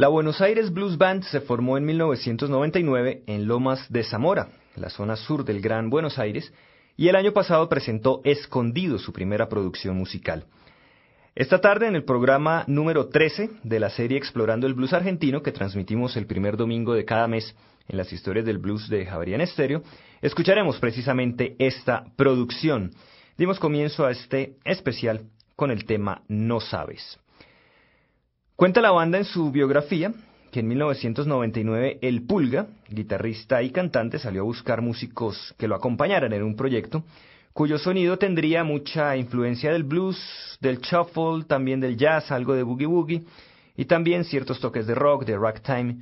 La Buenos Aires Blues Band se formó en 1999 en Lomas de Zamora, la zona sur del Gran Buenos Aires, y el año pasado presentó Escondido, su primera producción musical. Esta tarde, en el programa número 13 de la serie Explorando el Blues Argentino, que transmitimos el primer domingo de cada mes en las historias del blues de Javerian Estéreo, escucharemos precisamente esta producción. Dimos comienzo a este especial con el tema No Sabes. Cuenta la banda en su biografía que en 1999 el Pulga, guitarrista y cantante, salió a buscar músicos que lo acompañaran en un proyecto cuyo sonido tendría mucha influencia del blues, del shuffle, también del jazz, algo de boogie woogie y también ciertos toques de rock, de ragtime,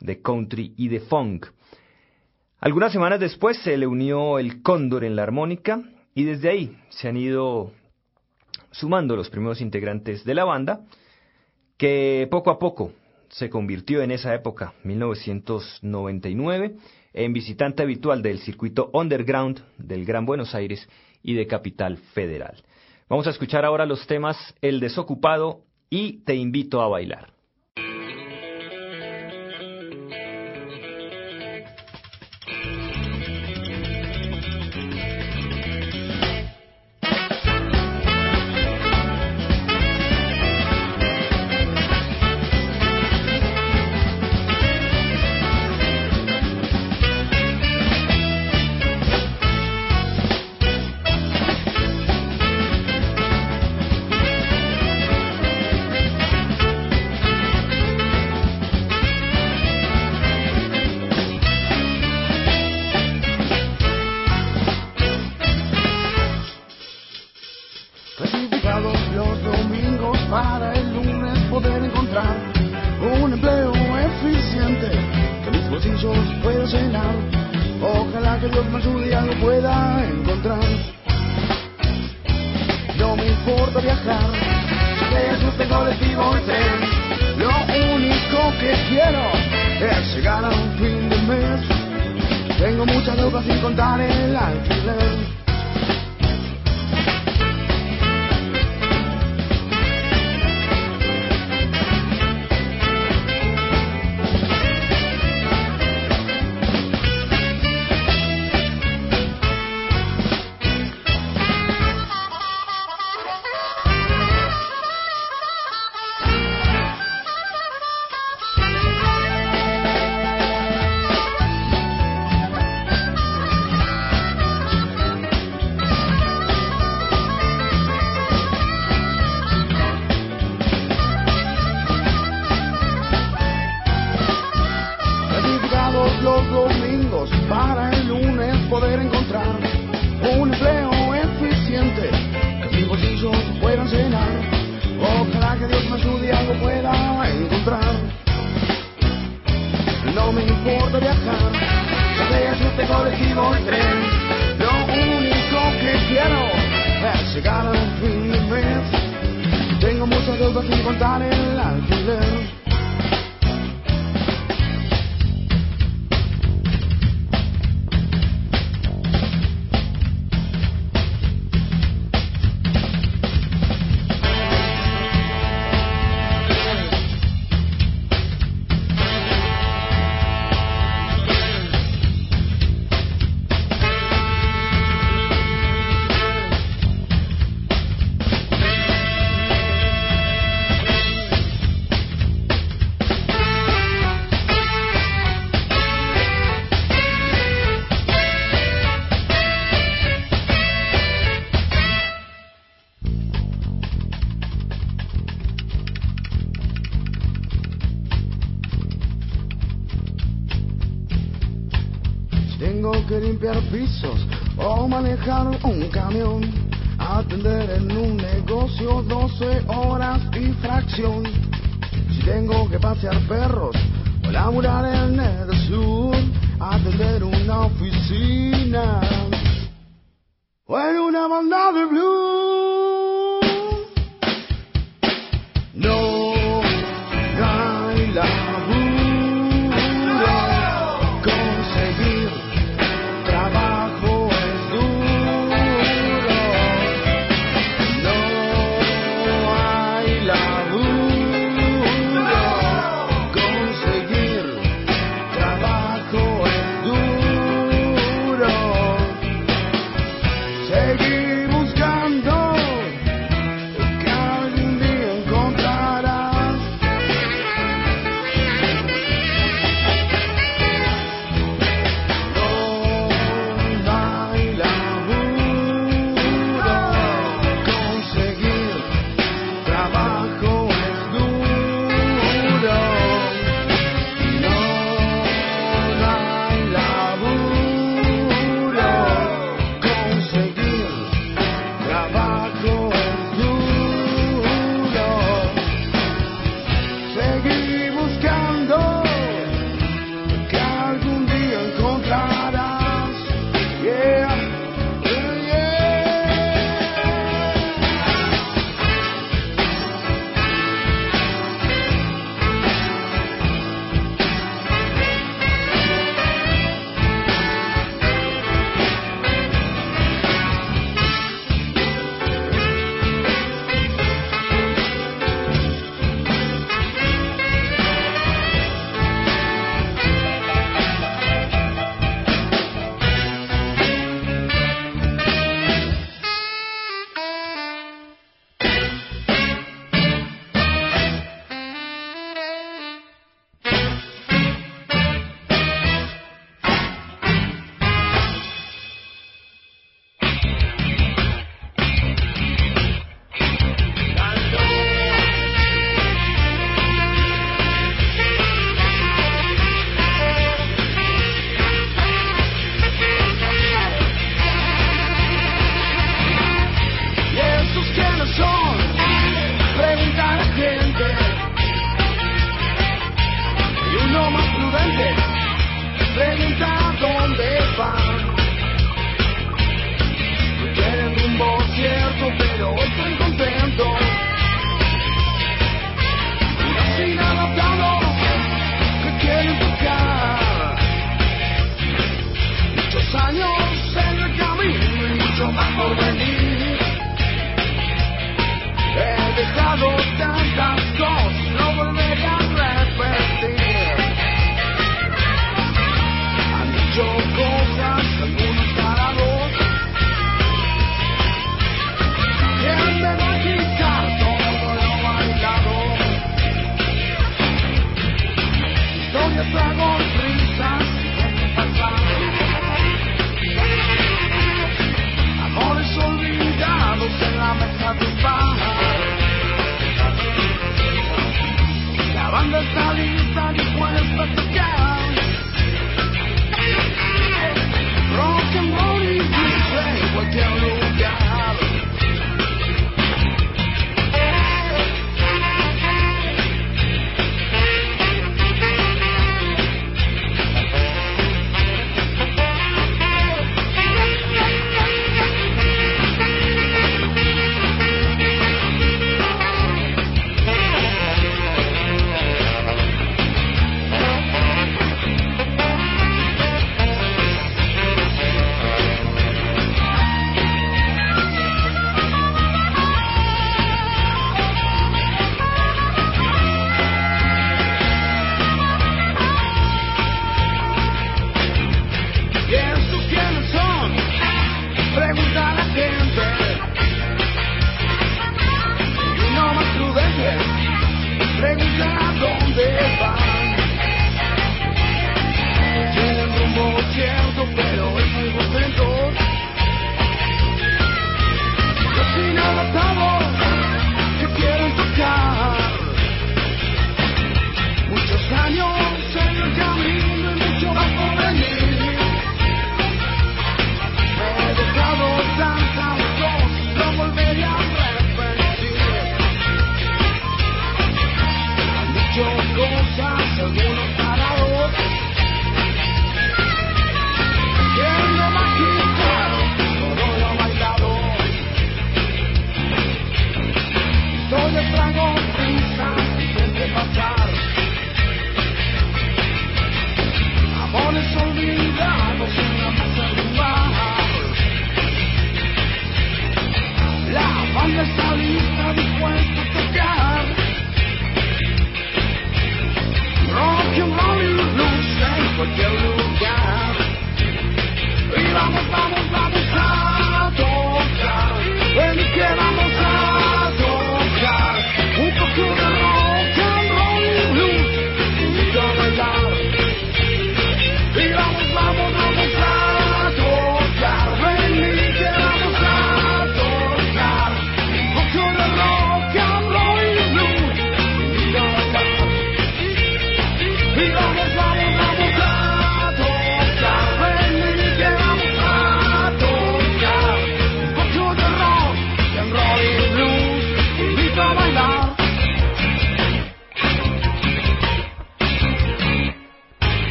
de country y de funk. Algunas semanas después se le unió el cóndor en la armónica y desde ahí se han ido sumando los primeros integrantes de la banda, que poco a poco se convirtió en esa época, 1999, en visitante habitual del circuito underground del Gran Buenos Aires y de Capital Federal. Vamos a escuchar ahora los temas El Desocupado y Te invito a bailar. o manejar un camión, atender en un negocio 12 horas y fracción. Si tengo que pasear perros o laburar en el sur, atender una oficina o en una banda de blues. No.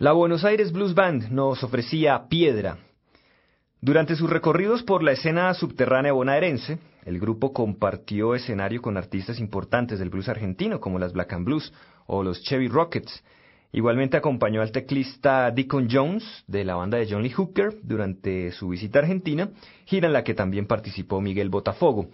La Buenos Aires Blues Band nos ofrecía Piedra. Durante sus recorridos por la escena subterránea bonaerense, el grupo compartió escenario con artistas importantes del blues argentino como las Black and Blues o los Chevy Rockets. Igualmente acompañó al teclista Deacon Jones de la banda de John Lee Hooker durante su visita a Argentina, gira en la que también participó Miguel Botafogo.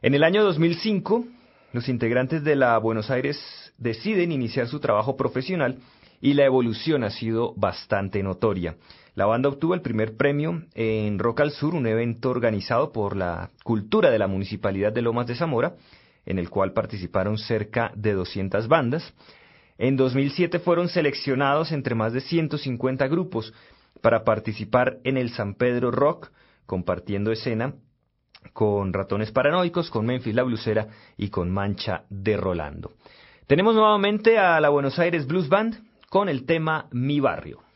En el año 2005, los integrantes de la Buenos Aires deciden iniciar su trabajo profesional y la evolución ha sido bastante notoria. La banda obtuvo el primer premio en Rock al Sur, un evento organizado por la Cultura de la Municipalidad de Lomas de Zamora, en el cual participaron cerca de 200 bandas. En 2007 fueron seleccionados entre más de 150 grupos para participar en el San Pedro Rock, compartiendo escena con Ratones Paranoicos, con Memphis la Blusera y con Mancha de Rolando. Tenemos nuevamente a la Buenos Aires Blues Band con el tema Mi Barrio.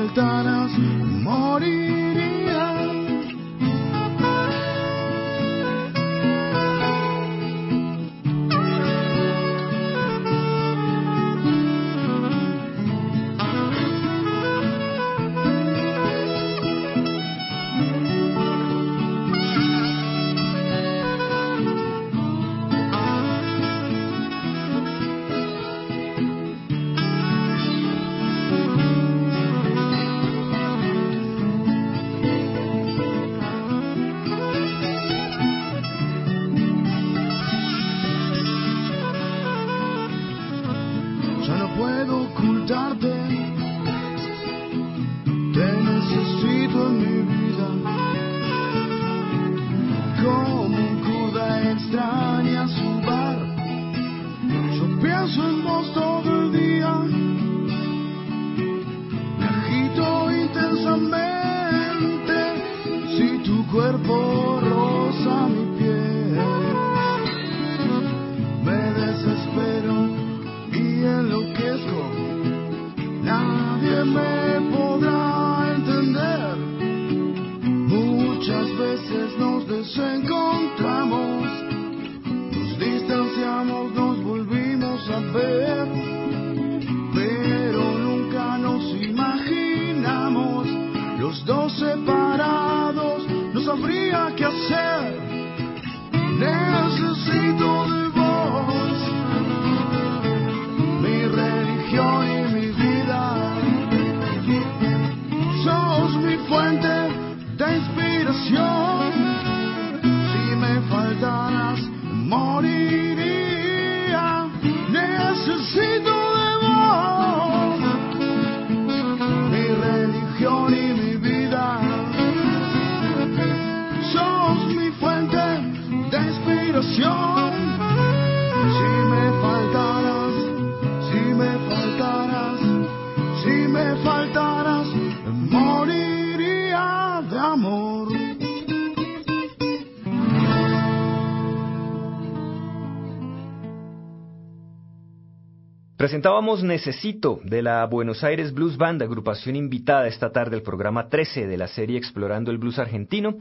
Me faltaras, Presentábamos Necesito de la Buenos Aires Blues Band, agrupación invitada esta tarde al programa 13 de la serie Explorando el Blues Argentino,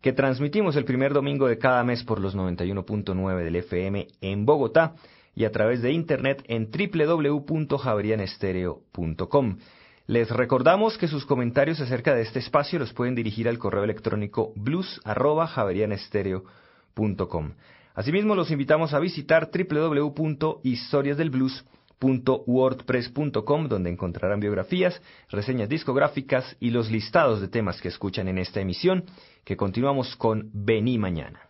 que transmitimos el primer domingo de cada mes por los 91.9 del FM en Bogotá y a través de internet en www.javerianestereo.com. Les recordamos que sus comentarios acerca de este espacio los pueden dirigir al correo electrónico blues@javerianestereo.com. Asimismo, los invitamos a visitar www.historiasdelblues.wordpress.com, donde encontrarán biografías, reseñas discográficas y los listados de temas que escuchan en esta emisión, que continuamos con Vení Mañana.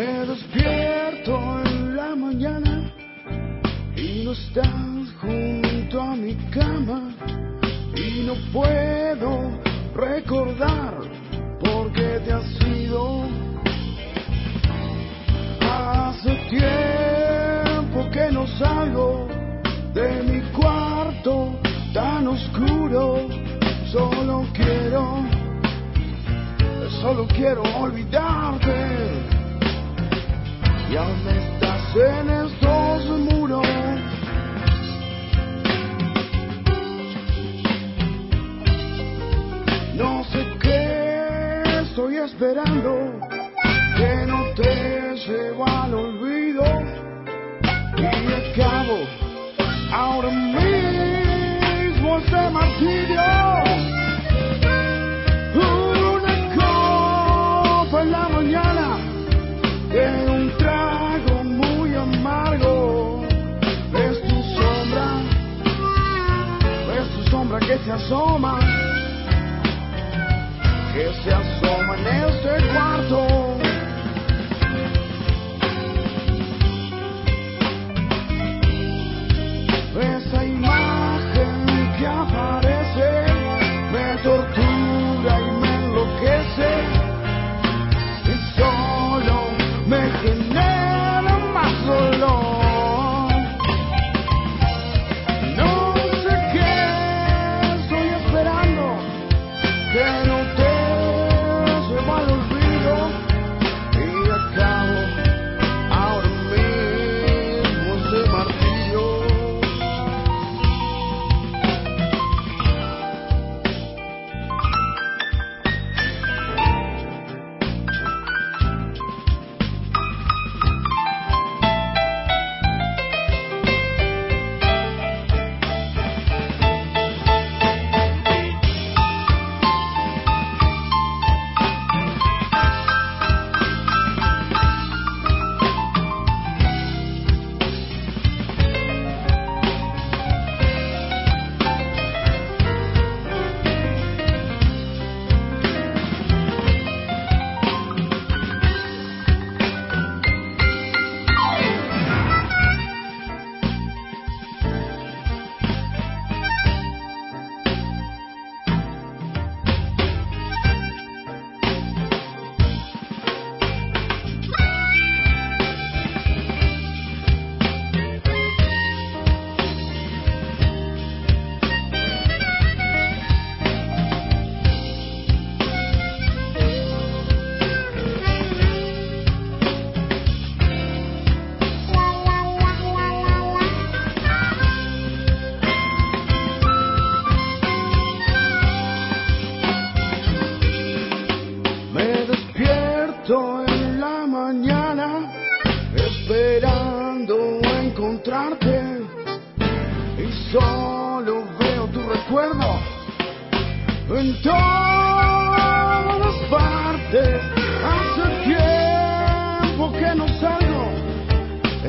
Me despierto en la mañana y no estás junto a mi cama y no puedo recordar por qué te has ido. Hace tiempo que no salgo de mi cuarto tan oscuro, solo quiero, solo quiero olvidarte y aún estás en estos muros. No sé qué estoy esperando, que no te llevo al olvido y acabo ahora mismo este martirio. se asoma, que se asoma en este cuarto. Esa imagen que apaga.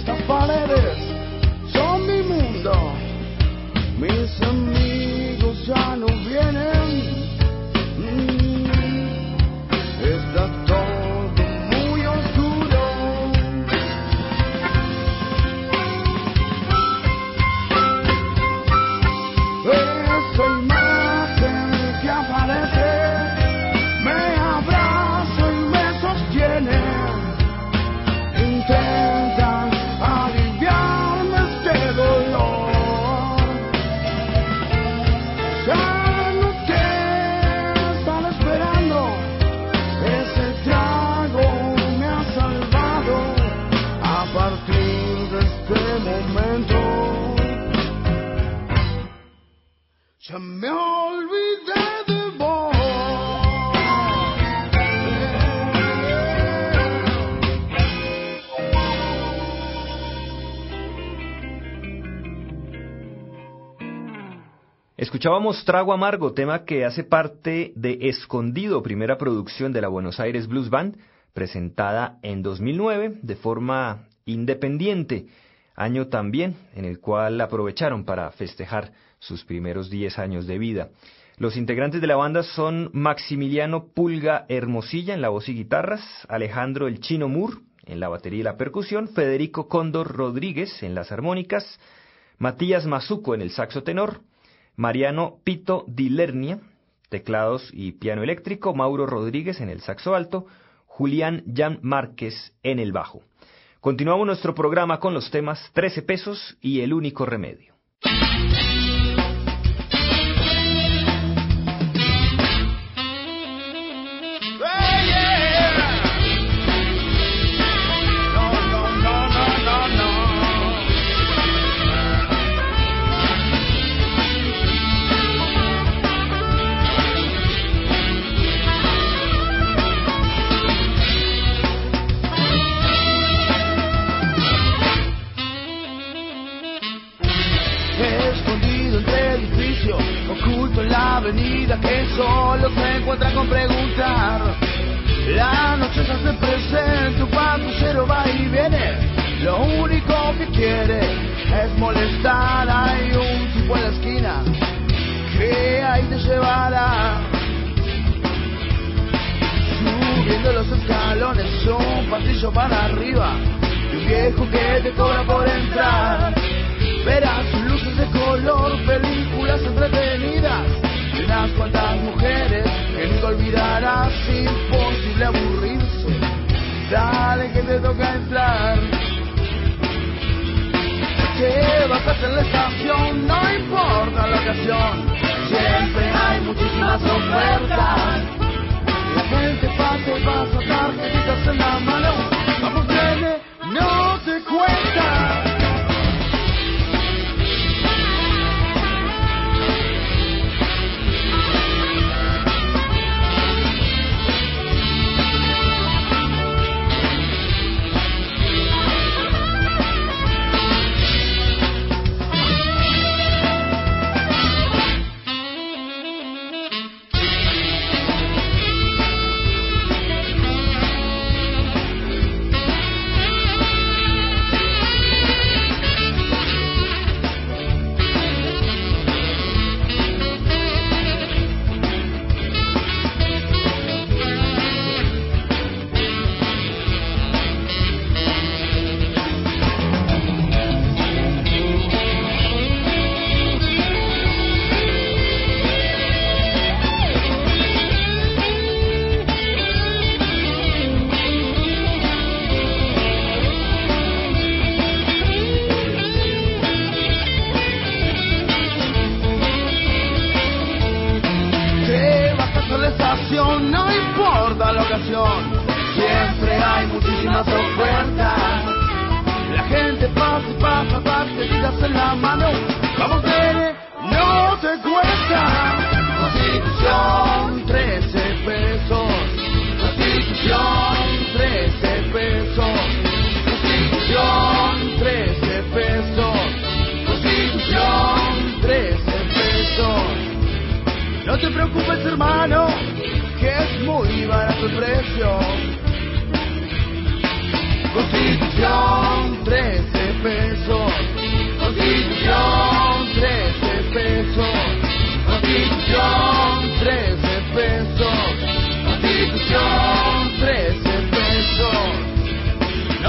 Esta paz Escuchábamos Trago Amargo, tema que hace parte de Escondido, primera producción de la Buenos Aires Blues Band, presentada en 2009 de forma independiente, año también en el cual aprovecharon para festejar sus primeros 10 años de vida. Los integrantes de la banda son Maximiliano Pulga Hermosilla en la voz y guitarras, Alejandro El Chino Moore en la batería y la percusión, Federico Cóndor Rodríguez en las armónicas, Matías Mazuco en el saxo tenor, Mariano Pito Dilernia, teclados y piano eléctrico, Mauro Rodríguez en el saxo alto, Julián Jan Márquez en el bajo. Continuamos nuestro programa con los temas 13 pesos y el único remedio. Es molestar. Hay un tipo en la esquina que ahí te llevará. Subiendo los escalones, un pasillo para arriba. Y un viejo que te cobra por entrar. Verás luces de color, películas entretenidas. Y unas cuantas mujeres que nunca olvidarás. Imposible aburrirse. Dale que te toca entrar. Vas a hacer la estación, no importa la ocasión. Siempre hay muchísimas ofertas. La gente pasa y pasa tarjetitas en la mano. Vamos, nene, no te cuesta.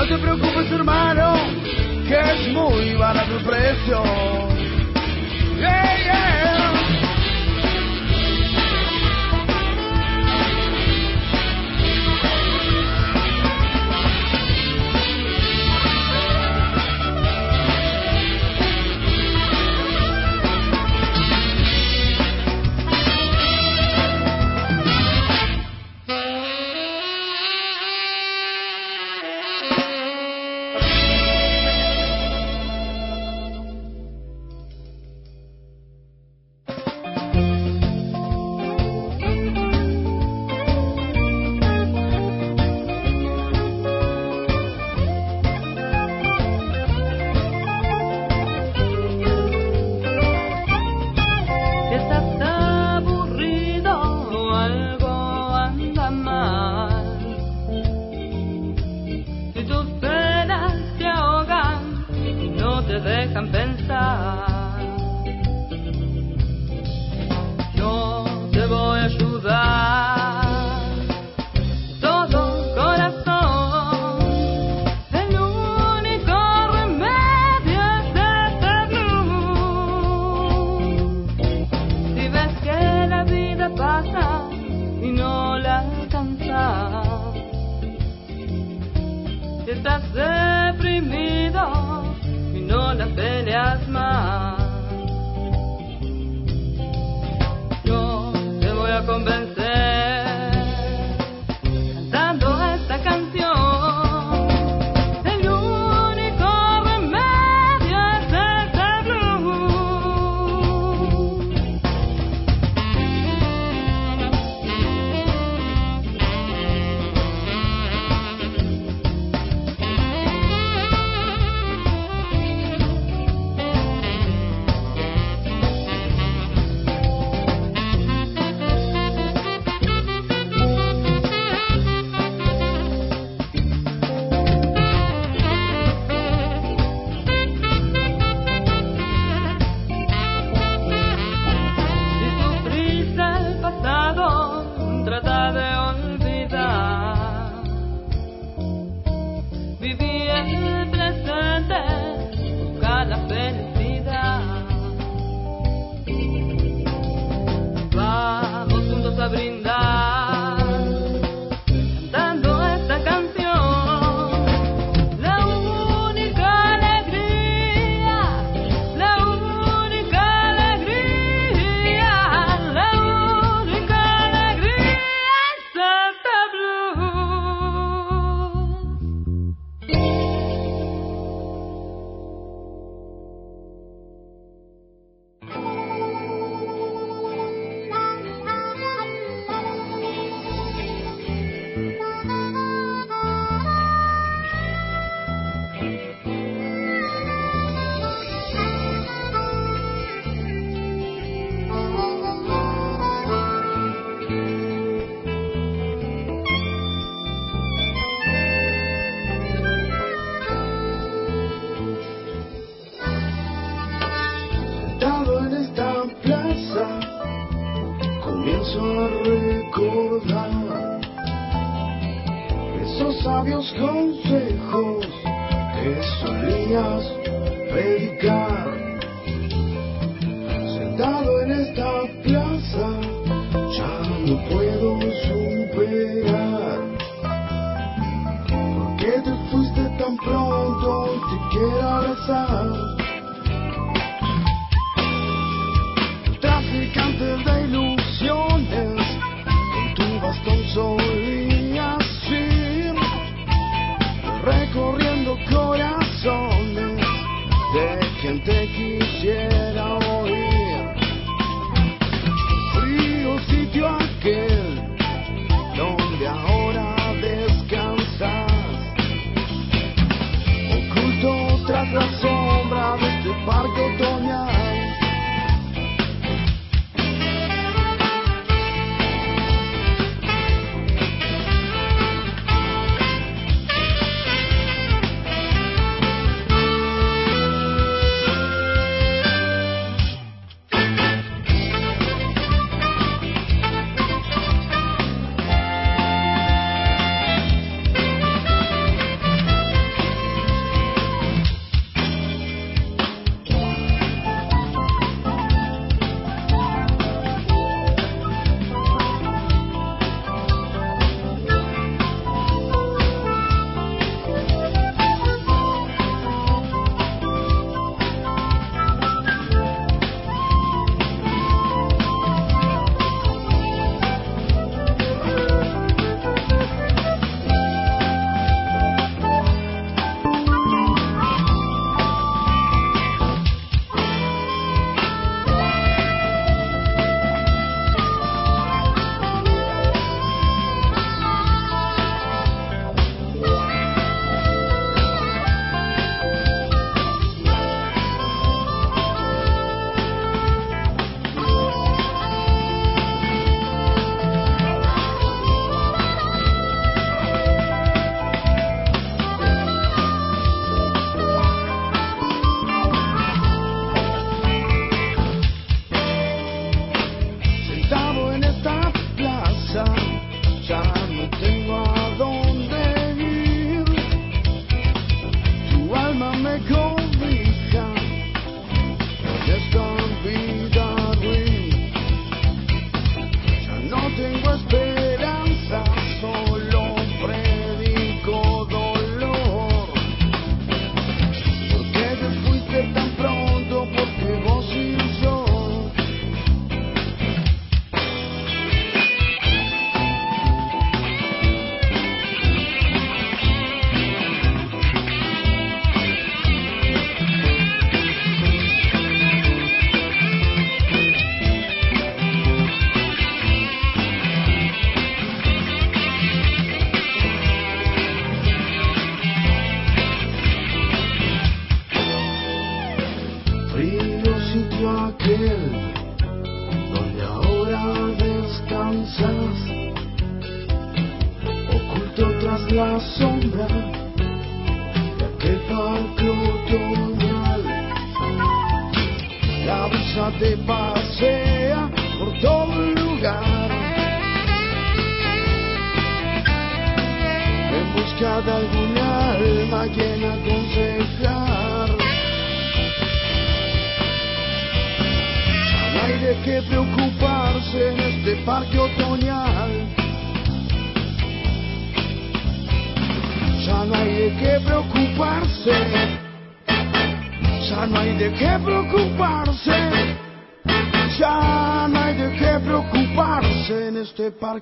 No te preocupes hermano, que es muy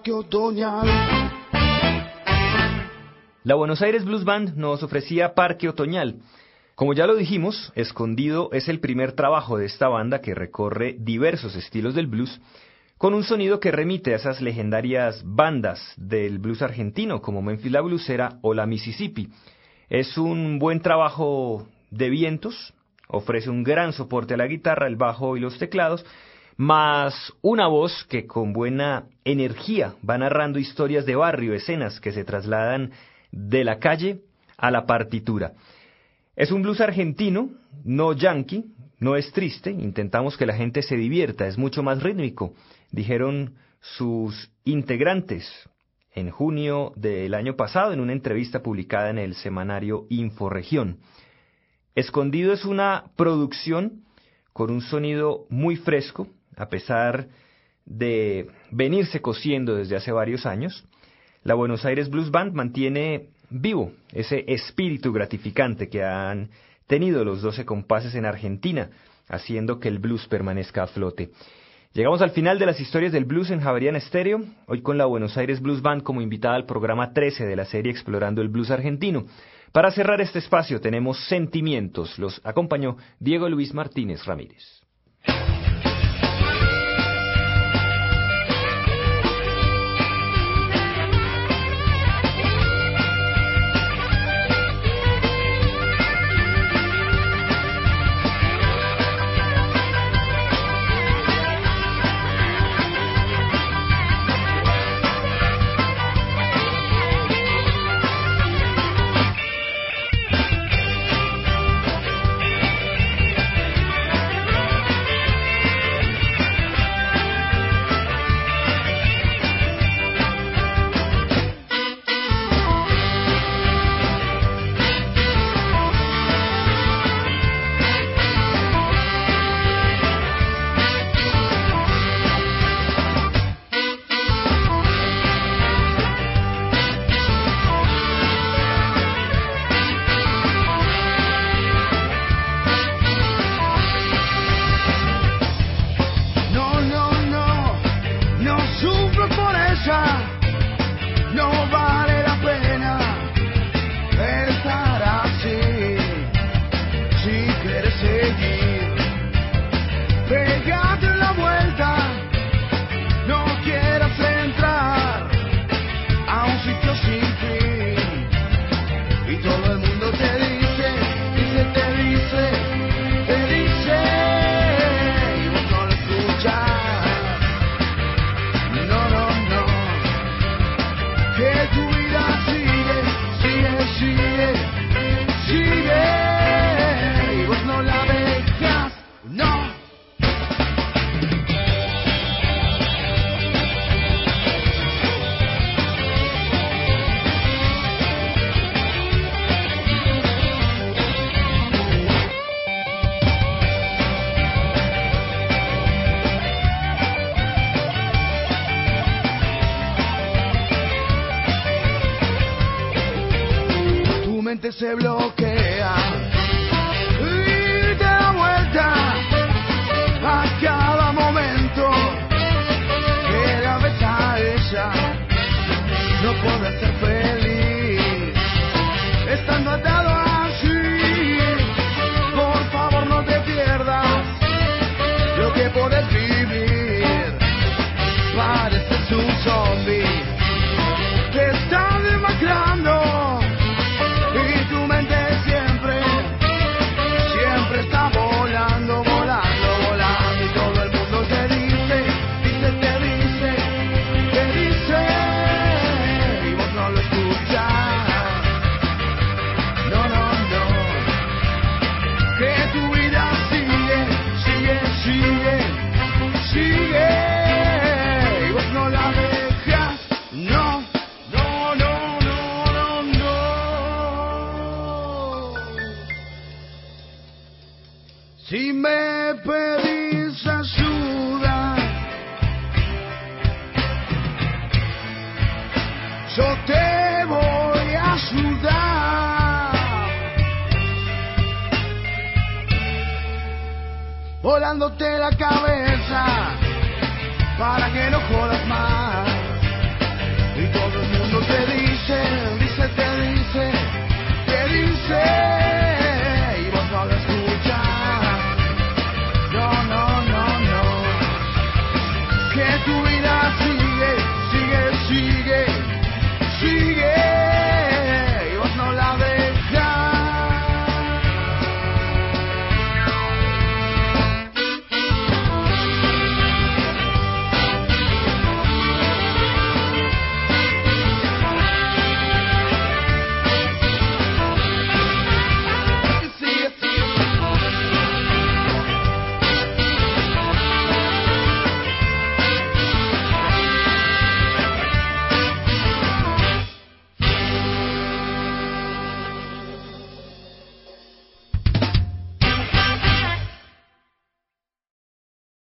parque otoñal. La Buenos Aires Blues Band nos ofrecía Parque Otoñal. Como ya lo dijimos, Escondido es el primer trabajo de esta banda que recorre diversos estilos del blues, con un sonido que remite a esas legendarias bandas del blues argentino como Memphis la Bluesera o la Mississippi. Es un buen trabajo de vientos, ofrece un gran soporte a la guitarra, el bajo y los teclados, más una voz que con buena energía va narrando historias de barrio, escenas que se trasladan de la calle a la partitura. Es un blues argentino, no yankee, no es triste, intentamos que la gente se divierta, es mucho más rítmico, dijeron sus integrantes en junio del año pasado en una entrevista publicada en el semanario Inforegión. Escondido es una producción con un sonido muy fresco, a pesar de venirse cosiendo desde hace varios años. La Buenos Aires Blues Band mantiene vivo ese espíritu gratificante que han tenido los 12 compases en Argentina, haciendo que el blues permanezca a flote. Llegamos al final de las historias del blues en Javerian Estéreo, hoy con la Buenos Aires Blues Band como invitada al programa 13 de la serie Explorando el Blues Argentino. Para cerrar este espacio tenemos Sentimientos, los acompañó Diego Luis Martínez Ramírez.